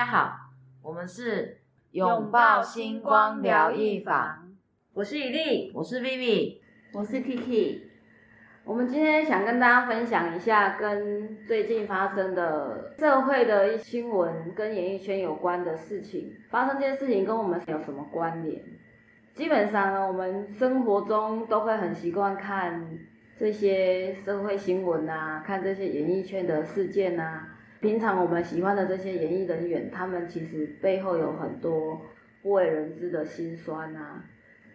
家好，我们是拥抱星光疗愈坊，我是以丽，我是 Vivi，我是 Kiki。我们今天想跟大家分享一下跟最近发生的社会的新闻跟演艺圈有关的事情。发生这件事情跟我们有什么关联？基本上呢，我们生活中都会很习惯看这些社会新闻啊，看这些演艺圈的事件啊。平常我们喜欢的这些演艺人员，他们其实背后有很多不为人知的辛酸啊，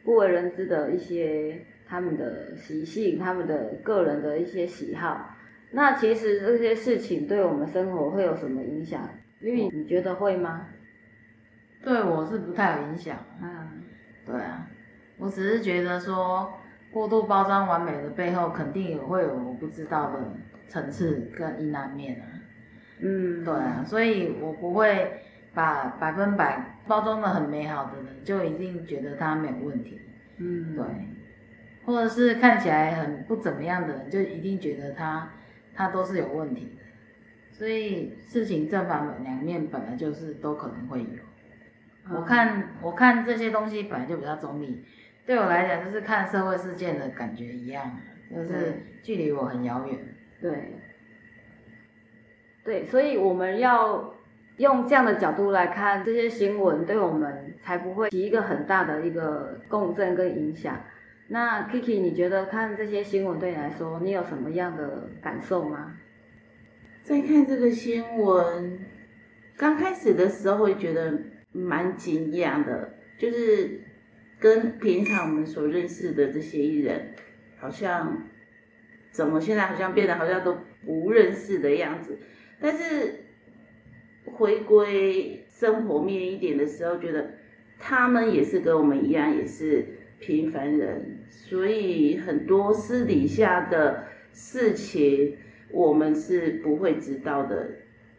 不为人知的一些他们的习性，他们的个人的一些喜好。那其实这些事情对我们生活会有什么影响？因为你觉得会吗？对我是不太有影响。嗯，对啊，我只是觉得说过度包装完美的背后，肯定也会有我不知道的层次跟阴暗面啊。嗯，对啊，所以我不会把百分百包装的很美好的人，就一定觉得他没有问题。嗯，对，或者是看起来很不怎么样的人，就一定觉得他他都是有问题的。所以事情正反两面本来就是都可能会有。我看我看这些东西本来就比较中立，对我来讲就是看社会事件的感觉一样，就是距离我很遥远。对。对，所以我们要用这样的角度来看这些新闻，对我们才不会起一个很大的一个共振跟影响。那 Kiki，你觉得看这些新闻对你来说，你有什么样的感受吗？在看这个新闻，刚开始的时候会觉得蛮惊讶的，就是跟平常我们所认识的这些艺人，好像怎么现在好像变得好像都不认识的样子。但是回归生活面一点的时候，觉得他们也是跟我们一样，也是平凡人，所以很多私底下的事情我们是不会知道的，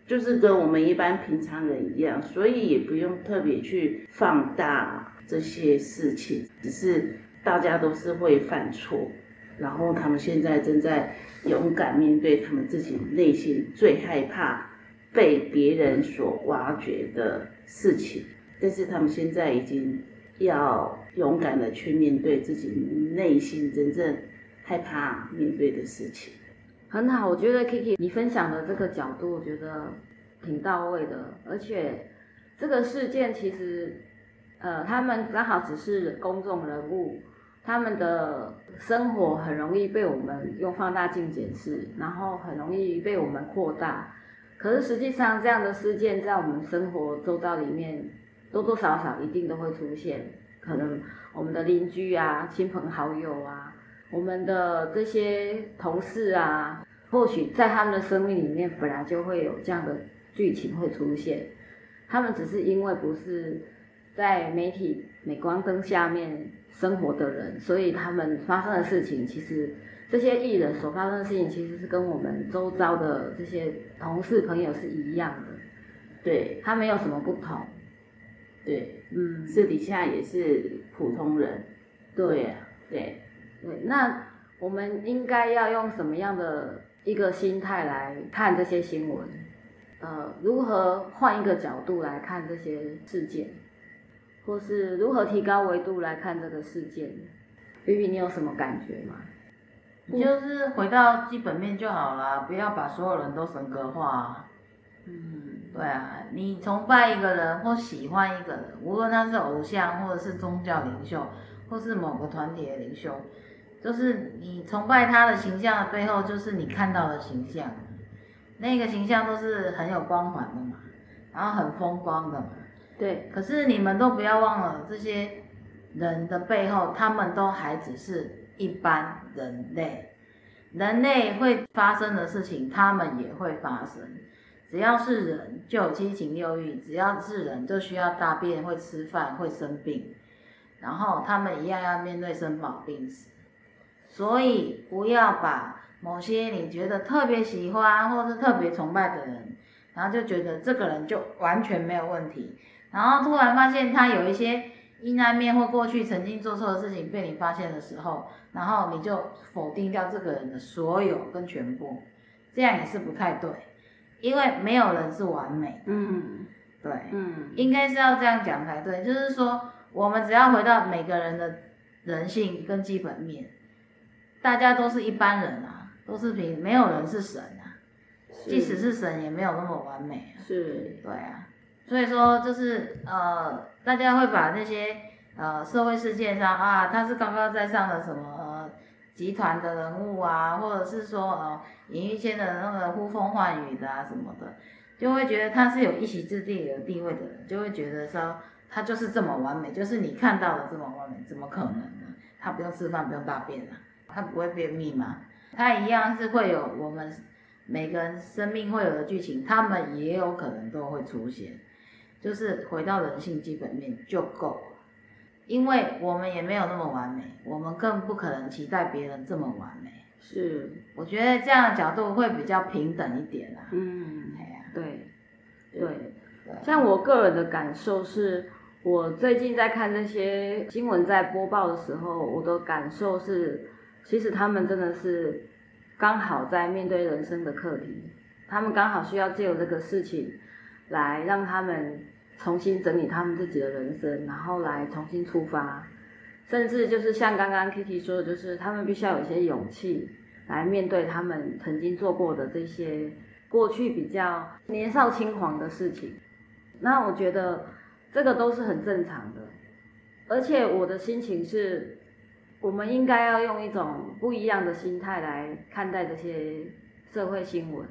就是跟我们一般平常人一样，所以也不用特别去放大这些事情，只是大家都是会犯错。然后他们现在正在勇敢面对他们自己内心最害怕被别人所挖掘的事情，但是他们现在已经要勇敢的去面对自己内心真正害怕面对的事情。很好，我觉得 Kiki 你分享的这个角度，我觉得挺到位的，而且这个事件其实，呃，他们刚好只是公众人物。他们的生活很容易被我们用放大镜检视，然后很容易被我们扩大。可是实际上，这样的事件在我们生活周遭里面多多少少一定都会出现。可能我们的邻居啊、亲朋好友啊、我们的这些同事啊，或许在他们的生命里面本来就会有这样的剧情会出现。他们只是因为不是在媒体镁光灯下面。生活的人，所以他们发生的事情，其实这些艺人所发生的事情，其实是跟我们周遭的这些同事朋友是一样的，对。他没有什么不同，对，嗯，私底下也是普通人，对，对，对，那我们应该要用什么样的一个心态来看这些新闻？呃，如何换一个角度来看这些事件？或是如何提高维度来看这个事件，B B，你有什么感觉吗？你就是回到基本面就好了，不要把所有人都神格化。嗯，对啊，你崇拜一个人或喜欢一个人，无论他是偶像或者是宗教领袖，或是某个团体的领袖，就是你崇拜他的形象的背后，就是你看到的形象，那个形象都是很有光环的嘛，然后很风光的嘛。对，可是你们都不要忘了，这些人的背后，他们都还只是一般人类。人类会发生的事情，他们也会发生。只要是人，就有七情六欲；只要是人，就需要大便、会吃饭、会生病，然后他们一样要面对生老病死。所以，不要把某些你觉得特别喜欢或是特别崇拜的人，然后就觉得这个人就完全没有问题。然后突然发现他有一些阴暗面或过去曾经做错的事情被你发现的时候，然后你就否定掉这个人的所有跟全部，这样也是不太对，因为没有人是完美。嗯，对，嗯，应该是要这样讲才对。就是说，我们只要回到每个人的人性跟基本面，大家都是一般人啊，都是平，没有人是神啊。即使是神，也没有那么完美啊。是，对啊，所以说就是呃，大家会把那些呃社会事件上啊，他是高高在上的什么集团的人物啊，或者是说呃演艺圈的那个呼风唤雨的啊什么的，就会觉得他是有一席之地、有地位的人，就会觉得说他就是这么完美，就是你看到的这么完美，怎么可能呢？他不用吃饭，不用大便啊，他不会便秘吗？他一样是会有我们。每个人生命会有的剧情，他们也有可能都会出现，就是回到人性基本面就够了，因为我们也没有那么完美，我们更不可能期待别人这么完美。是，我觉得这样的角度会比较平等一点啦。嗯，对，对，像我个人的感受是，我最近在看这些新闻在播报的时候，我的感受是，其实他们真的是。刚好在面对人生的课题，他们刚好需要借由这个事情，来让他们重新整理他们自己的人生，然后来重新出发，甚至就是像刚刚 Kitty 说的，就是他们必须要有一些勇气来面对他们曾经做过的这些过去比较年少轻狂的事情。那我觉得这个都是很正常的，而且我的心情是。我们应该要用一种不一样的心态来看待这些社会新闻。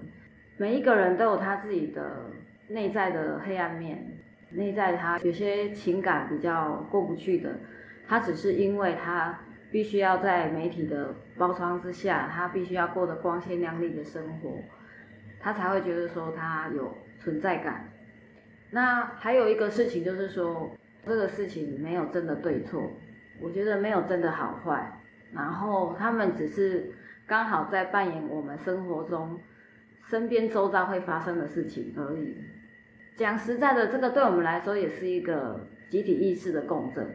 每一个人都有他自己的内在的黑暗面，内在他有些情感比较过不去的，他只是因为他必须要在媒体的包装之下，他必须要过得光鲜亮丽的生活，他才会觉得说他有存在感。那还有一个事情就是说，这个事情没有真的对错。我觉得没有真的好坏，然后他们只是刚好在扮演我们生活中身边周遭会发生的事情而已。讲实在的，这个对我们来说也是一个集体意识的共振。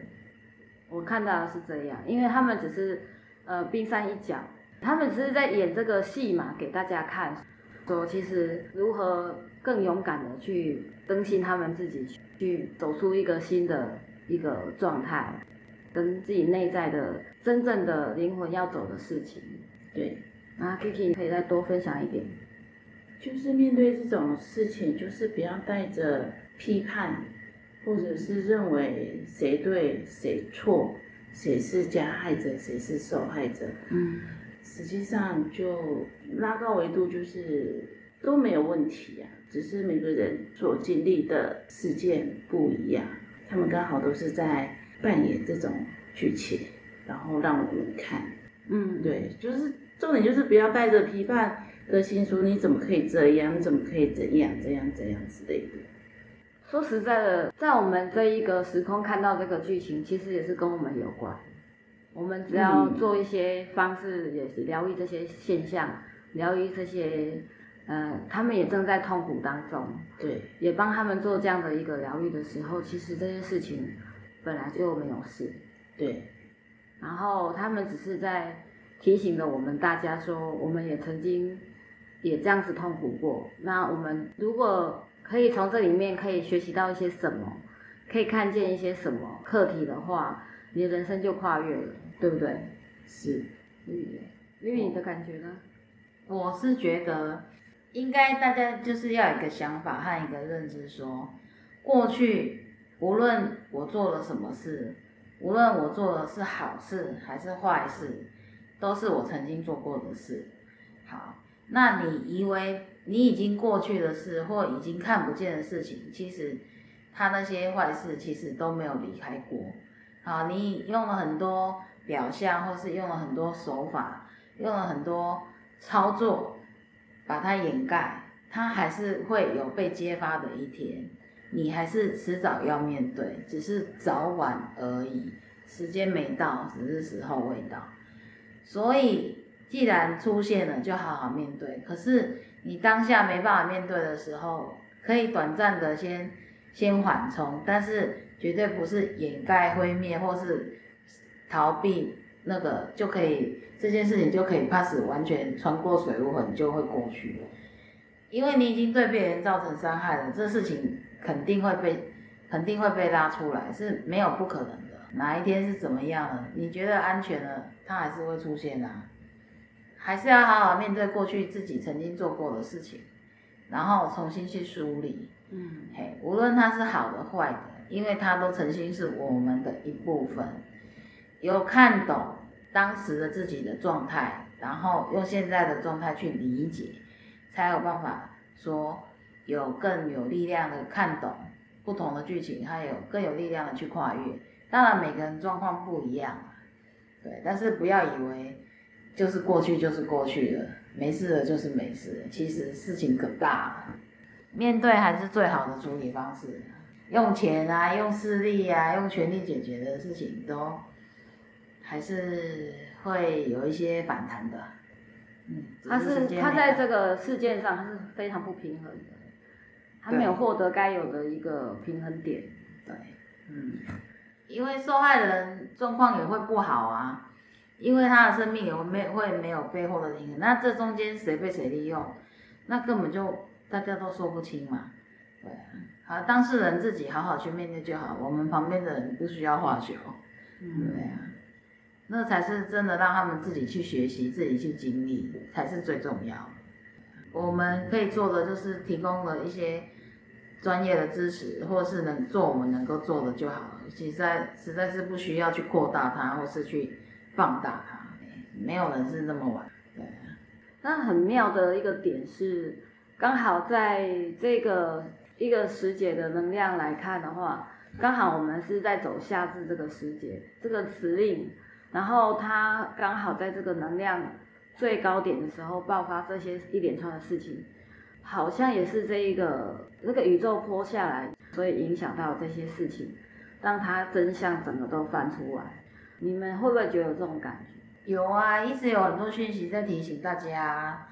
我看到的是这样，因为他们只是呃冰山一角，他们只是在演这个戏嘛，给大家看，说其实如何更勇敢的去更新他们自己，去走出一个新的一个状态。跟自己内在的真正的灵魂要走的事情，对，那 Kiki 你可以再多分享一点，就是面对这种事情，就是不要带着批判，或者是认为谁对谁错，谁是加害者，谁是受害者，嗯，实际上就拉高维度，就是都没有问题啊，只是每个人所经历的事件不一样，他们刚好都是在。扮演这种剧情，然后让我们看，嗯，对，就是重点就是不要带着批判的心说你怎么可以这样，你怎么可以怎样怎样怎样之类的。说实在的，在我们这一个时空看到这个剧情，其实也是跟我们有关。我们只要做一些方式，也是疗愈这些现象，疗愈这些，呃，他们也正在痛苦当中，对，也帮他们做这样的一个疗愈的时候，其实这些事情。本来就没有事，对。然后他们只是在提醒着我们大家说，我们也曾经也这样子痛苦过。那我们如果可以从这里面可以学习到一些什么，可以看见一些什么课题的话，你的人生就跨越了，对不对？是。绿绿，你的感觉呢？我是觉得应该大家就是要有一个想法和一个认知，说过去。无论我做了什么事，无论我做的是好事还是坏事，都是我曾经做过的事。好，那你以为你已经过去的事或已经看不见的事情，其实他那些坏事其实都没有离开过。好，你用了很多表象，或是用了很多手法，用了很多操作，把它掩盖，它还是会有被揭发的一天。你还是迟早要面对，只是早晚而已，时间没到，只是时候未到。所以，既然出现了，就好好面对。可是，你当下没办法面对的时候，可以短暂的先先缓冲，但是绝对不是掩盖、灰灭或是逃避那个就可以，这件事情就可以 pass，完全穿过水路痕就会过去了。因为你已经对别人造成伤害了，这事情肯定会被肯定会被拉出来，是没有不可能的。哪一天是怎么样了？你觉得安全了，它还是会出现啊。还是要好好面对过去自己曾经做过的事情，然后重新去梳理。嗯，嘿，无论它是好的坏的，因为它都曾经是我们的一部分。有看懂当时的自己的状态，然后用现在的状态去理解，才有办法说有更有力量的看懂不同的剧情，还有更有力量的去跨越。当然每个人状况不一样，对，但是不要以为。就是过去就是过去了，没事了就是没事。其实事情可大了，面对还是最好的处理方式。用钱啊，用势力啊，用权力解决的事情，都还是会有一些反弹的。嗯，他是他在这个事件上他是非常不平衡的，他没有获得该有的一个平衡点。对，嗯，因为受害人状况也会不好啊。因为他的生命也会没会没有背后的灵魂，那这中间谁被谁利用，那根本就大家都说不清嘛。对啊，好，当事人自己好好去面对就好，我们旁边的人不需要化球。嗯，对啊，那才是真的让他们自己去学习，自己去经历才是最重要。我们可以做的就是提供了一些专业的知识，或是能做我们能够做的就好了。实在实在是不需要去扩大它，或是去。放大它，没有人是那么晚。对，那很妙的一个点是，刚好在这个一个时节的能量来看的话，刚好我们是在走夏至这个时节，这个词令，然后它刚好在这个能量最高点的时候爆发这些一连串的事情，好像也是这一个那个宇宙泼下来，所以影响到这些事情，让它真相整个都翻出来。你们会不会觉得有这种感觉？有啊，一直有很多讯息在提醒大家，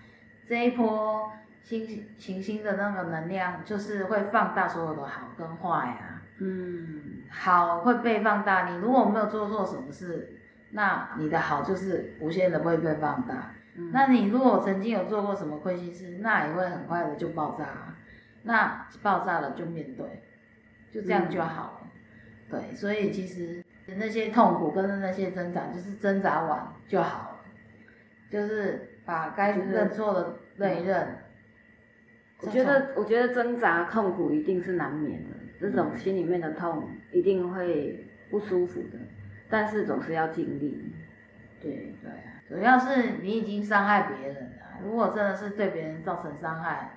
这一波星行星的那个能量就是会放大所有的好跟坏呀。嗯，好会被放大，你如果没有做错什么事，那你的好就是无限的会被放大。那你如果曾经有做过什么亏心事，那也会很快的就爆炸。那爆炸了就面对，就这样就好了。对，所以其实。那些痛苦跟那些挣扎，就是挣扎完就好了，就是把该认错的认一认。我觉得，我觉得挣扎痛苦一定是难免的，这种心里面的痛一定会不舒服的，但是总是要尽力。对对啊，主要是你已经伤害别人了，如果真的是对别人造成伤害，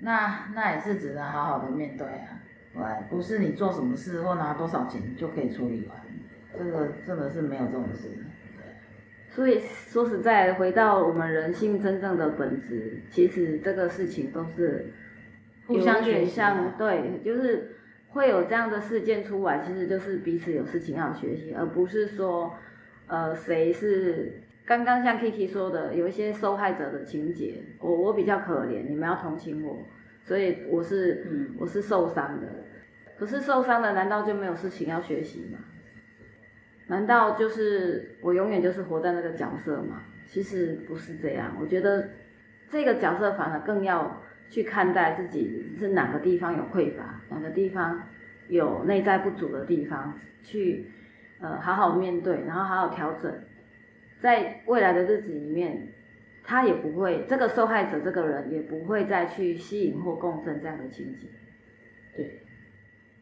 那那也是只能好好的面对啊。对，不是你做什么事或拿多少钱就可以处理完，这个真的是没有这种事。所以说实在，回到我们人性真正的本质，其实这个事情都是互相学习。对，就是会有这样的事件出来，其实就是彼此有事情要学习，而不是说，呃，谁是刚刚像 Kiki 说的，有一些受害者的情节，我我比较可怜，你们要同情我。所以我是，我是受伤的，可是受伤的难道就没有事情要学习吗？难道就是我永远就是活在那个角色吗？其实不是这样，我觉得这个角色反而更要去看待自己是哪个地方有匮乏，哪个地方有内在不足的地方，去呃好好面对，然后好好调整，在未来的日子里面。他也不会，这个受害者这个人也不会再去吸引或共振这样的情景。对，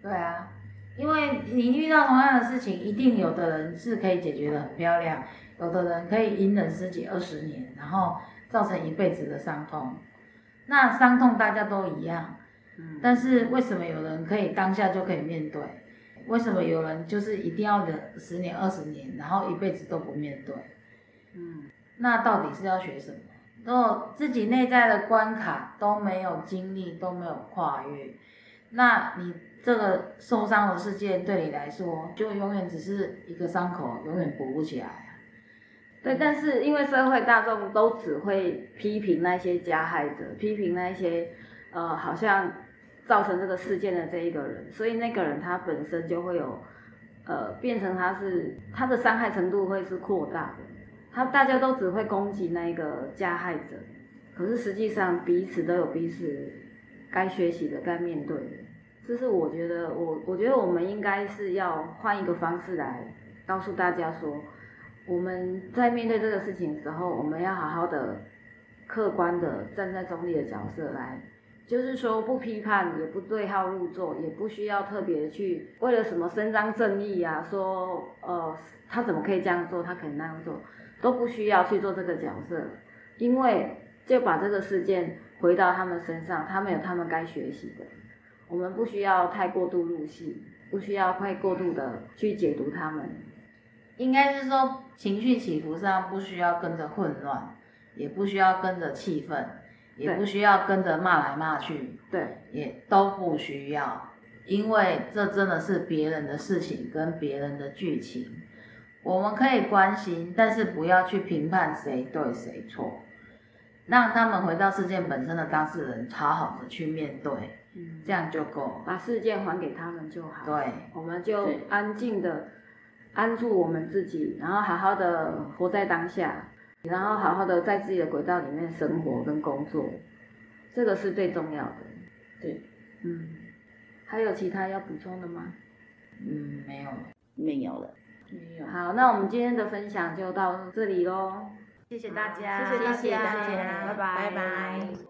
对啊，因为你遇到同样的事情，一定有的人是可以解决的很漂亮，有的人可以隐忍十几二十年，然后造成一辈子的伤痛。那伤痛大家都一样，嗯，但是为什么有人可以当下就可以面对？为什么有人就是一定要忍十年二十年，然后一辈子都不面对？嗯。那到底是要学什么？如果自己内在的关卡都没有经历，都没有跨越，那你这个受伤的事件对你来说，就永远只是一个伤口，永远补不起来。对，但是因为社会大众都只会批评那些加害者，批评那些呃好像造成这个事件的这一个人，所以那个人他本身就会有呃变成他是他的伤害程度会是扩大的。他大家都只会攻击那个加害者，可是实际上彼此都有彼此该学习的、该面对的。这是我觉得，我我觉得我们应该是要换一个方式来告诉大家说，我们在面对这个事情的时候，我们要好好的、客观的站在中立的角色来，就是说不批判，也不对号入座，也不需要特别去为了什么伸张正义啊，说呃他怎么可以这样做，他可以那样做，都不需要去做这个角色，因为就把这个事件回到他们身上，他们有他们该学习的。我们不需要太过度入戏，不需要太过度的去解读他们。应该是说情绪起伏上不需要跟着混乱，也不需要跟着气氛，也不需要跟着骂来骂去，对，也都不需要，因为这真的是别人的事情跟别人的剧情，我们可以关心，但是不要去评判谁对谁错，让他们回到事件本身的当事人，好好的去面对。这样就够，把事件还给他们就好。对，我们就安静的安住我们自己，然后好好的活在当下，然后好好的在自己的轨道里面生活跟工作，这个是最重要的。对，嗯，还有其他要补充的吗？嗯，没有了，没有了。好，那我们今天的分享就到这里喽，谢谢大家，谢谢大家，拜拜，拜拜。